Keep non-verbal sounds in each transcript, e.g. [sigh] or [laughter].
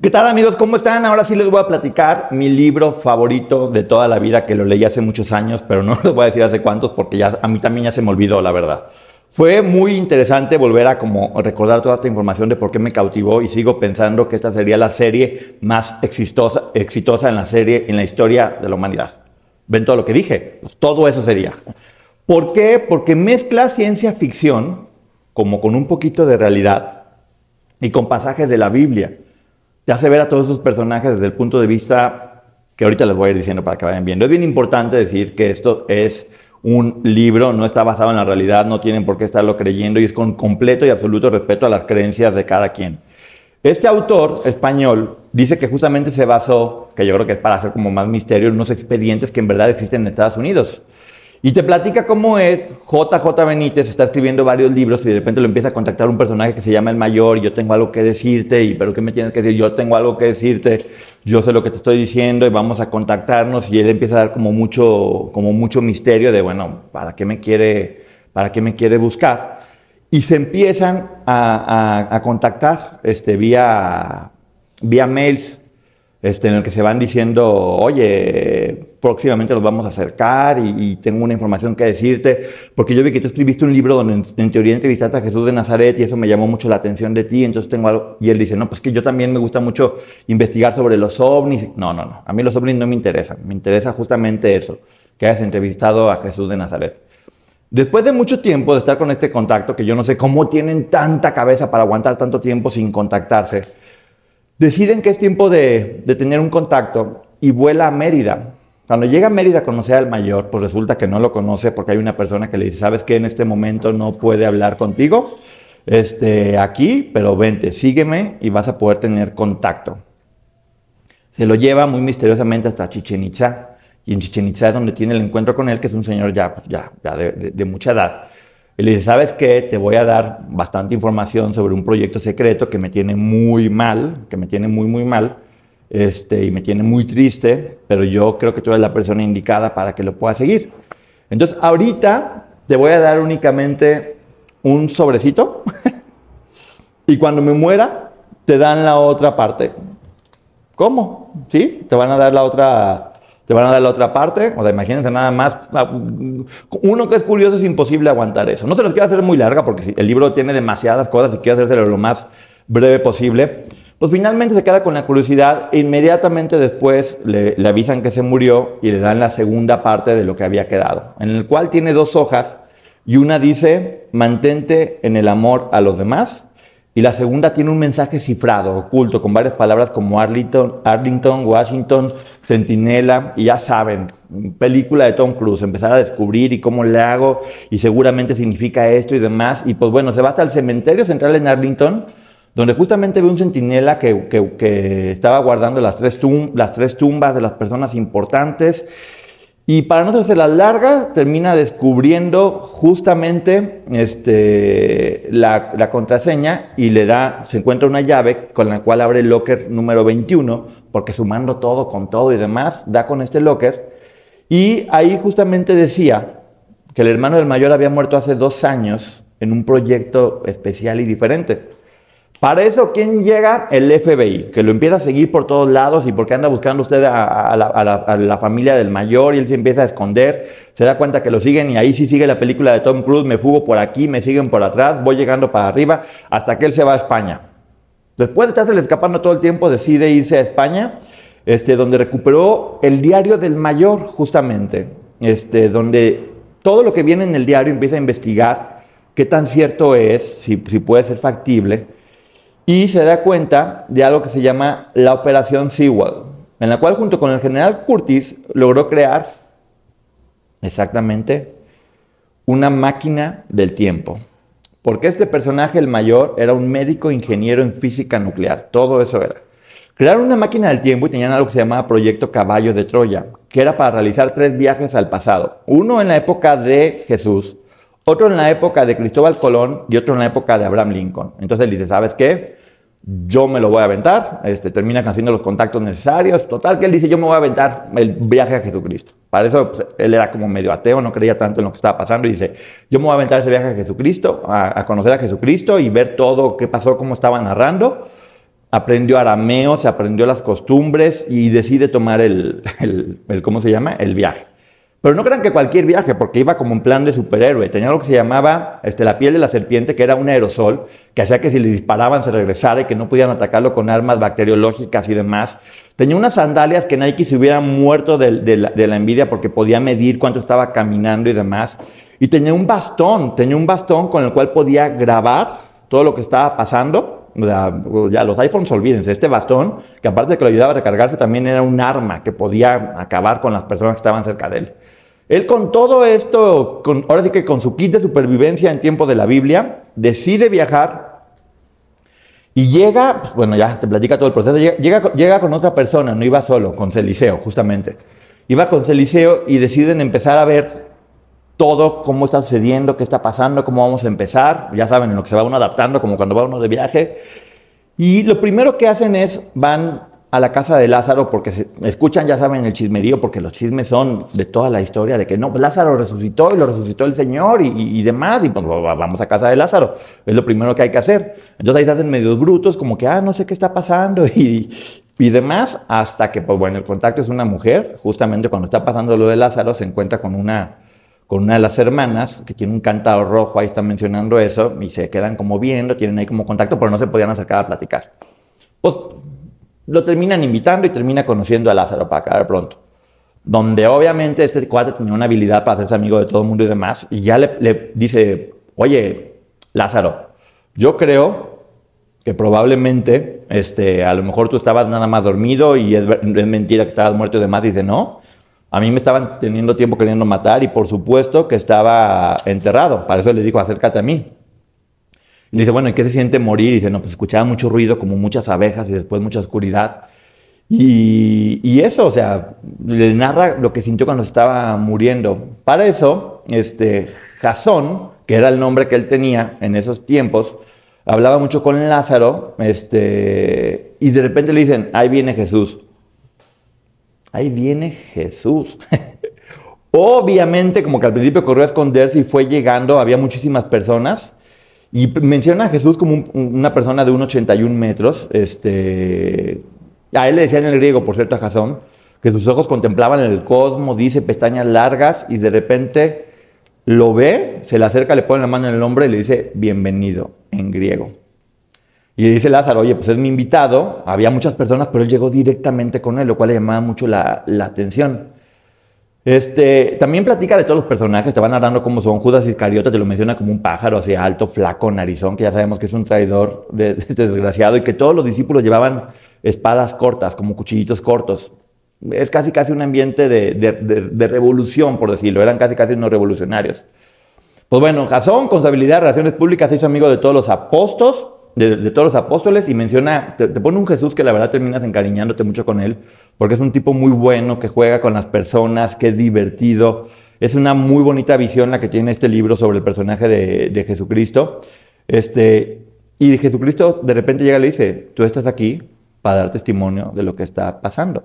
¿Qué tal amigos? ¿Cómo están? Ahora sí les voy a platicar mi libro favorito de toda la vida que lo leí hace muchos años, pero no [laughs] les voy a decir hace cuántos porque ya a mí también ya se me olvidó la verdad. Fue muy interesante volver a como recordar toda esta información de por qué me cautivó y sigo pensando que esta sería la serie más exitosa, exitosa en la serie en la historia de la humanidad. ¿Ven todo lo que dije? Pues todo eso sería. ¿Por qué? Porque mezcla ciencia ficción como con un poquito de realidad y con pasajes de la Biblia te hace ver a todos esos personajes desde el punto de vista que ahorita les voy a ir diciendo para que vayan viendo. Es bien importante decir que esto es un libro, no está basado en la realidad, no tienen por qué estarlo creyendo y es con completo y absoluto respeto a las creencias de cada quien. Este autor español dice que justamente se basó, que yo creo que es para hacer como más misterio, en unos expedientes que en verdad existen en Estados Unidos. Y te platica cómo es, JJ Benítez está escribiendo varios libros y de repente lo empieza a contactar un personaje que se llama el mayor y yo tengo algo que decirte, y pero ¿qué me tienes que decir? Yo tengo algo que decirte, yo sé lo que te estoy diciendo y vamos a contactarnos y él empieza a dar como mucho, como mucho misterio de, bueno, ¿para qué me quiere, para qué me quiere buscar? Y se empiezan a, a contactar este, vía, vía mails este, en el que se van diciendo, oye, próximamente los vamos a acercar y, tengo una información que decirte, porque yo vi que tú escribiste un libro donde en, teoría entrevistaste a Jesús de Nazaret y eso me llamó mucho la atención de ti, entonces tengo algo, y él dice, no, pues que yo también me gusta mucho investigar sobre los ovnis. No, no, no, a mí los ovnis no me interesan, me interesa justamente eso, que hayas entrevistado a Jesús de Nazaret. Después de mucho tiempo de estar con este contacto, que yo no sé cómo tienen tanta cabeza para aguantar tanto tiempo sin contactarse, Deciden que es tiempo de, tener un contacto y vuela a Mérida. Cuando llega a Mérida a conocer al mayor, pues resulta que no lo conoce porque hay una persona que le dice, ¿sabes qué? En este momento no puede hablar contigo este, aquí, pero vente, sígueme y vas a poder tener contacto. Se lo lleva muy misteriosamente hasta Chichen Itza. Y en Chichen Itza es donde tiene el encuentro con él, que es un señor ya, pues ya, de mucha edad. Y le dice, ¿sabes qué? Te voy a dar bastante información sobre un proyecto secreto que me tiene muy mal, que me tiene muy, muy mal, este, y me tiene muy triste, pero yo creo que tú eres la persona indicada para que lo puedas seguir. Entonces, ahorita te voy a dar únicamente un sobrecito, [laughs] y cuando me muera, te dan la otra parte. ¿Cómo? ¿Sí? Te van a dar la otra te van a dar la otra parte, o sea, imagínense nada más. Ah, uno que es curioso es imposible aguantar eso. No se los quiero hacer muy larga porque el libro tiene demasiadas cosas y quiero hacérselo lo más breve posible. Pues finalmente se queda con la curiosidad e inmediatamente después le avisan que se murió y le dan la segunda parte de lo que había quedado, en el cual tiene dos hojas y una dice, mantente en el amor a los demás y la segunda tiene un mensaje cifrado, oculto, con varias palabras como Arlington, Arlington Washington, Centinela, y ya saben, película de Tom Cruise, empezar a descubrir y cómo le hago, y seguramente significa esto y demás. Y pues bueno, se va hasta el cementerio central en Arlington, donde justamente ve un centinela que, que, estaba guardando las tres, las tres tumbas de las personas importantes y para no hacerse la larga, termina descubriendo justamente este, la, contraseña y le da, se encuentra una llave con la cual abre el locker número 21, porque sumando todo con todo y demás, da con este locker. Y ahí justamente decía que el hermano del mayor había muerto hace dos años en un proyecto especial y diferente. Para eso, ¿quién llega? El FBI, que lo empieza a seguir por todos lados y porque anda buscando usted a, la, familia del mayor y él se empieza a esconder, se da cuenta que lo siguen y ahí sí sigue la película de Tom Cruise, me fugo por aquí, me siguen por atrás, voy llegando para arriba hasta que él se va a España. Después de estarse escapando todo el tiempo, decide irse a España, este, donde recuperó el diario del mayor justamente, este, donde todo lo que viene en el diario empieza a investigar qué tan cierto es, si, si puede ser factible, y se da cuenta de algo que se llama la Operación Sewell, en la cual junto con el general Curtis logró crear exactamente una máquina del tiempo. Porque este personaje, el mayor, era un médico ingeniero en física nuclear. Todo eso era. Crearon una máquina del tiempo y tenían algo que se llamaba Proyecto Caballo de Troya, que era para realizar tres viajes al pasado. Uno en la época de Jesús, otro en la época de Cristóbal Colón y otro en la época de Abraham Lincoln. Entonces él dice, ¿sabes qué? yo me lo voy a aventar, este, termina haciendo los contactos necesarios, total que él dice, yo me voy a aventar el viaje a Jesucristo. Para eso pues, él era como medio ateo, no creía tanto en lo que estaba pasando y dice, yo me voy a aventar ese viaje a Jesucristo, a, conocer a Jesucristo y ver todo qué pasó, cómo estaba narrando. Aprendió arameo, se aprendió las costumbres y decide tomar el, el ¿cómo se llama? El viaje. Pero no crean que cualquier viaje, porque iba como un plan de superhéroe. Tenía lo que se llamaba este, la piel de la serpiente, que era un aerosol, que hacía que si le disparaban se regresara y que no podían atacarlo con armas bacteriológicas y demás. Tenía unas sandalias que Nike se hubiera muerto de, la, envidia porque podía medir cuánto estaba caminando y demás. Y tenía un bastón, tenía un bastón con el cual podía grabar todo lo que estaba pasando. Ya los iPhones, olvídense, este bastón, que aparte de que lo ayudaba a recargarse, también era un arma que podía acabar con las personas que estaban cerca de él. Él con todo esto, ahora sí que con su kit de supervivencia en tiempo de la Biblia, decide viajar y llega, pues, bueno, ya te platica todo el proceso, llega, llega, con otra persona, no iba solo, con Celiseo, justamente. Iba con Celiseo y deciden empezar a ver todo, cómo está sucediendo, qué está pasando, cómo vamos a empezar. Ya saben, en lo que se va uno adaptando, como cuando va uno de viaje. Y lo primero que hacen es, van a la casa de Lázaro porque se, escuchan, ya saben, el chismerío, porque los chismes son de toda la historia, de que no, Lázaro resucitó y lo resucitó el Señor y, demás, y pues vamos a casa de Lázaro, es lo primero que hay que hacer. Entonces ahí se hacen medios brutos, como que, ah, no sé qué está pasando [laughs] y, y demás, hasta que, pues bueno, el contacto es una mujer, justamente cuando está pasando lo de Lázaro, se encuentra con una, con una de las hermanas, que tiene un cantado rojo, ahí están mencionando eso, y se quedan como viendo, tienen ahí como contacto, pero no se podían acercar a platicar. Pues lo terminan invitando y termina conociendo a Lázaro para acabar pronto. Donde obviamente este cuate tenía una habilidad para hacerse amigo de todo el mundo y demás. Y ya le, dice, oye, Lázaro, yo creo que probablemente, este, a lo mejor tú estabas nada más dormido y es, mentira que estabas muerto y demás. dice, no, a mí me estaban teniendo tiempo queriendo matar y por supuesto que estaba enterrado. Para eso le dijo, acércate a mí. Y le dice, bueno, ¿y qué se siente morir? Y dice, no, pues escuchaba mucho ruido, como muchas abejas y después mucha oscuridad. Y, y, eso, o sea, le narra lo que sintió cuando estaba muriendo. Para eso, este, Jasón, que era el nombre que él tenía en esos tiempos, hablaba mucho con Lázaro, este, y de repente le dicen, ahí viene Jesús. Ahí viene Jesús. [laughs] Obviamente, como que al principio corrió a esconderse y fue llegando, había muchísimas personas. Y menciona a Jesús como una persona de 1,81 metros. Este, a él le decían en el griego, por cierto, a que sus ojos contemplaban el cosmos, dice pestañas largas, y de repente lo ve, se le acerca, le pone la mano en el hombro y le dice, bienvenido, en griego. Y dice Lázaro, oye, pues es mi invitado, había muchas personas, pero él llegó directamente con él, lo cual le llamaba mucho la, atención. Este, también platica de todos los personajes, te van narrando cómo son. Judas Iscariote te lo menciona como un pájaro así alto, flaco, narizón, que ya sabemos que es un traidor de, este desgraciado, y que todos los discípulos llevaban espadas cortas, como cuchillitos cortos. Es casi casi un ambiente de, de revolución, por decirlo. Eran casi casi unos revolucionarios. Pues bueno, Jasón, con su habilidad de relaciones públicas, se hizo amigo de todos los apóstoles, de, todos los apóstoles y menciona, te, pone un Jesús que la verdad terminas encariñándote mucho con él, porque es un tipo muy bueno, que juega con las personas, que es divertido. Es una muy bonita visión la que tiene este libro sobre el personaje de, de Jesucristo. Este, y Jesucristo de repente llega y le dice, tú estás aquí para dar testimonio de lo que está pasando.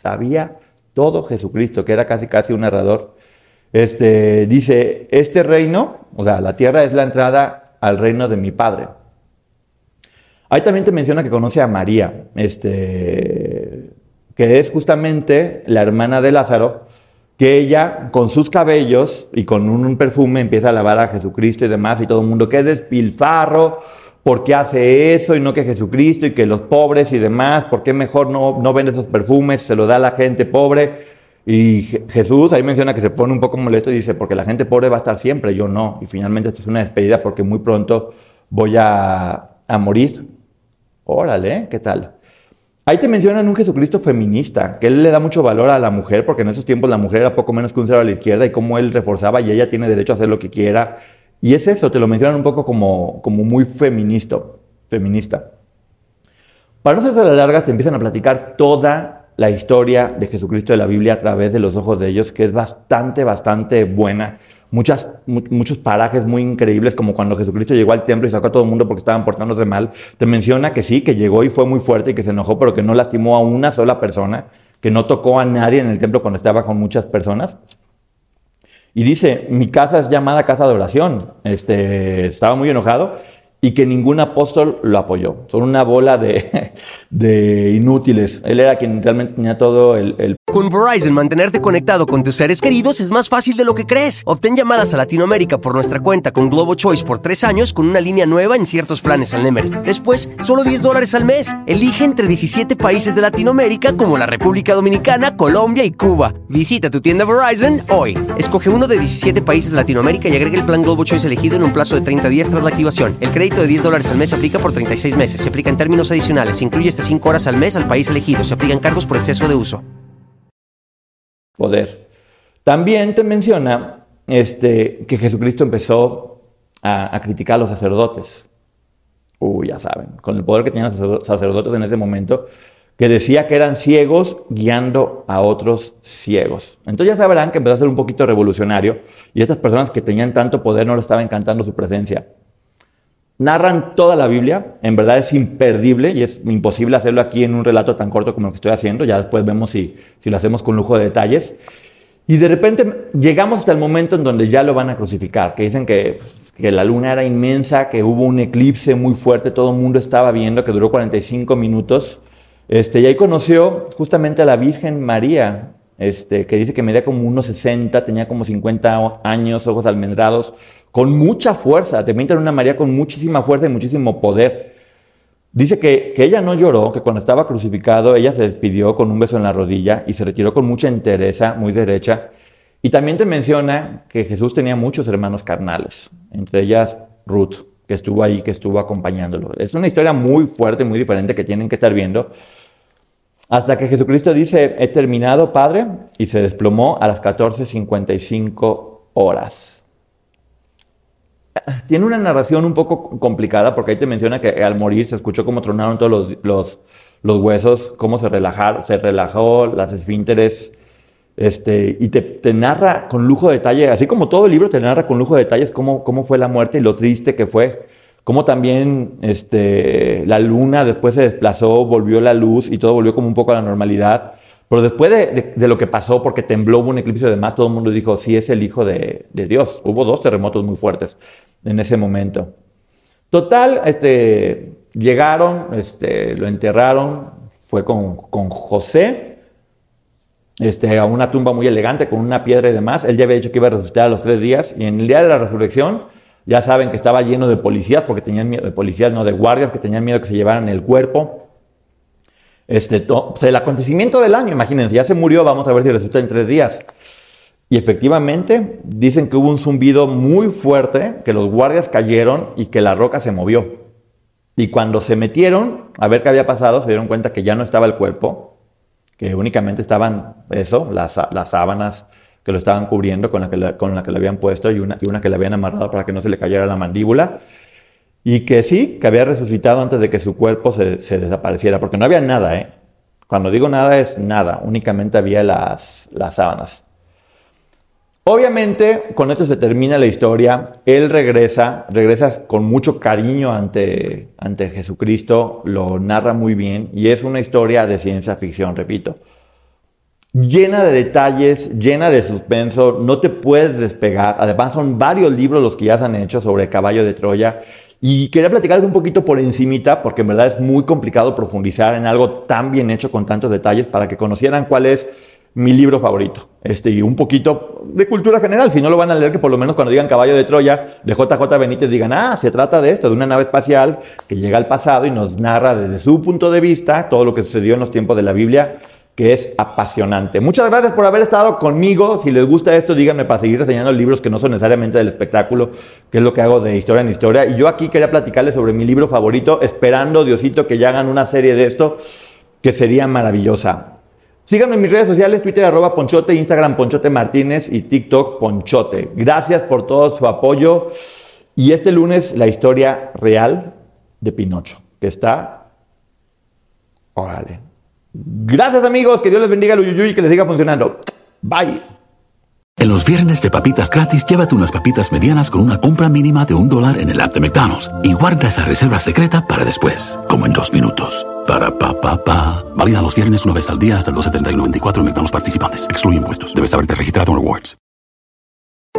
sabía todo Jesucristo, que era casi casi un narrador Este, dice, este reino, o sea, la tierra es la entrada al reino de mi Padre. Ahí también te menciona que conoce a María, este, que es justamente la hermana de Lázaro, que ella con sus cabellos y con un perfume empieza a lavar a Jesucristo y demás, y todo el mundo, que despilfarro, ¿por qué hace eso y no que Jesucristo y que los pobres y demás? ¿Por qué mejor no, no vende esos perfumes, se lo da a la gente pobre? Y Jesús ahí menciona que se pone un poco molesto y dice, porque la gente pobre va a estar siempre, yo no. Y finalmente esto es una despedida porque muy pronto voy a, a morir. Órale, ¿qué tal? Ahí te mencionan un Jesucristo feminista, que él le da mucho valor a la mujer, porque en esos tiempos la mujer era poco menos que un cero a la izquierda y cómo él reforzaba y ella tiene derecho a hacer lo que quiera. Y es eso, te lo mencionan un poco como, como muy feminista, feminista. Para no hacerse las largas, te empiezan a platicar toda la historia de Jesucristo de la Biblia a través de los ojos de ellos, que es bastante, bastante buena. Muchas, muchos parajes muy increíbles, como cuando Jesucristo llegó al templo y sacó a todo el mundo porque estaban portándose mal. Te menciona que sí, que llegó y fue muy fuerte y que se enojó, pero que no lastimó a una sola persona, que no tocó a nadie en el templo cuando estaba con muchas personas. Y dice, mi casa es llamada casa de oración. Este, estaba muy enojado y que ningún apóstol lo apoyó. Son una bola de, [laughs] de inútiles. Él era quien realmente tenía todo el, con Verizon, mantenerte conectado con tus seres queridos es más fácil de lo que crees. Obtén llamadas a Latinoamérica por nuestra cuenta con Globo Choice por tres años con una línea nueva en ciertos planes al Nemery. Después, solo 10 dólares al mes. Elige entre 17 países de Latinoamérica como la República Dominicana, Colombia y Cuba. Visita tu tienda Verizon hoy. Escoge uno de 17 países de Latinoamérica y agrega el plan Globo Choice elegido en un plazo de 30 días tras la activación. El crédito de 10 dólares al mes se aplica por 36 meses. Se aplica en términos adicionales. Incluye hasta 5 horas al mes al país elegido. Se aplican cargos por exceso de uso poder. También te menciona este, que Jesucristo empezó a, criticar a los sacerdotes. Uy, ya saben, con el poder que tenían los sacerdotes en ese momento, que decía que eran ciegos guiando a otros ciegos. Entonces ya sabrán que empezó a ser un poquito revolucionario y estas personas que tenían tanto poder no le estaba encantando su presencia. Narran toda la Biblia, en verdad es imperdible y es imposible hacerlo aquí en un relato tan corto como el que estoy haciendo, ya después vemos si, si lo hacemos con lujo de detalles. Y de repente llegamos hasta el momento en donde ya lo van a crucificar, que dicen que, que la luna era inmensa, que hubo un eclipse muy fuerte, todo el mundo estaba viendo, que duró 45 minutos. Este, y ahí conoció justamente a la Virgen María, este, que dice que medía como unos 60, tenía como 50 años, ojos almendrados, con mucha fuerza. Te pintan una María con muchísima fuerza y muchísimo poder. Dice que, que, ella no lloró, que cuando estaba crucificado ella se despidió con un beso en la rodilla y se retiró con mucha entereza, muy derecha. Y también te menciona que Jesús tenía muchos hermanos carnales, entre ellas Ruth, que estuvo ahí, que estuvo acompañándolo. Es una historia muy fuerte, muy diferente que tienen que estar viendo. Hasta que Jesucristo dice, he terminado, Padre, y se desplomó a las 14.55 horas. Tiene una narración un poco complicada porque ahí te menciona que al morir se escuchó cómo tronaron todos los, los, huesos, cómo se, relajar, se relajó las esfínteres, este, y te, te, narra con lujo de detalle, así como todo el libro te narra con lujo de detalles cómo, cómo fue la muerte y lo triste que fue cómo también este, la luna después se desplazó, volvió la luz y todo volvió como un poco a la normalidad. Pero después de, lo que pasó, porque tembló, hubo un eclipse de demás, todo el mundo dijo, sí es el Hijo de, Dios. Hubo dos terremotos muy fuertes en ese momento. Total, este, llegaron, este, lo enterraron, fue con, con José, este, a una tumba muy elegante, con una piedra y demás. Él ya había dicho que iba a resucitar a los tres días, y en el día de la resurrección, ya saben que estaba lleno de policías, porque tenían miedo, de policías, no de guardias, que tenían miedo que se llevaran el cuerpo. Este, el acontecimiento del año, imagínense, ya se murió, vamos a ver si resulta en tres días. Y efectivamente, dicen que hubo un zumbido muy fuerte, que los guardias cayeron y que la roca se movió. Y cuando se metieron a ver qué había pasado, se dieron cuenta que ya no estaba el cuerpo, que únicamente estaban eso, las, las sábanas, que lo estaban cubriendo con la que, con la que le habían puesto y una, y una que le habían amarrado para que no se le cayera la mandíbula. Y que sí, que había resucitado antes de que su cuerpo se, se desapareciera, porque no había nada, ¿eh? Cuando digo nada es nada, únicamente había las, las sábanas. Obviamente, con esto se termina la historia. Él regresa, regresa con mucho cariño ante, ante Jesucristo, lo narra muy bien y es una historia de ciencia ficción, repito. Llena de detalles, llena de suspenso, no te puedes despegar. Además son varios libros los que ya se han hecho sobre Caballo de Troya. Y quería platicarles un poquito por encimita, porque en verdad es muy complicado profundizar en algo tan bien hecho con tantos detalles para que conocieran cuál es mi libro favorito. Este, y un poquito de cultura general. Si no lo van a leer, que por lo menos cuando digan Caballo de Troya, de JJ Benítez digan, ah, se trata de esto, de una nave espacial que llega al pasado y nos narra desde su punto de vista todo lo que sucedió en los tiempos de la Biblia que es apasionante. Muchas gracias por haber estado conmigo. Si les gusta esto, díganme para seguir reseñando libros que no son necesariamente del espectáculo, que es lo que hago de historia en historia. Y yo aquí quería platicarles sobre mi libro favorito, esperando, Diosito, que ya hagan una serie de esto, que sería maravillosa. Síganme en mis redes sociales, Twitter Ponchote, Instagram Ponchote Martínez y TikTok Ponchote. Gracias por todo su apoyo. Y este lunes la historia real de Pinocho, que está... Órale. Gracias amigos, que Dios les bendiga el uyuyuy y que les siga funcionando. Bye. En los viernes de papitas gratis, llévate unas papitas medianas con una compra mínima de un dólar en el app de McDonald's y guarda esa reserva secreta para después, como en dos minutos. Para pa pa pa. Válida los viernes una vez al día hasta el 12.30 en McDonald's participantes. Excluye impuestos. Debes haberte registrado en Rewards.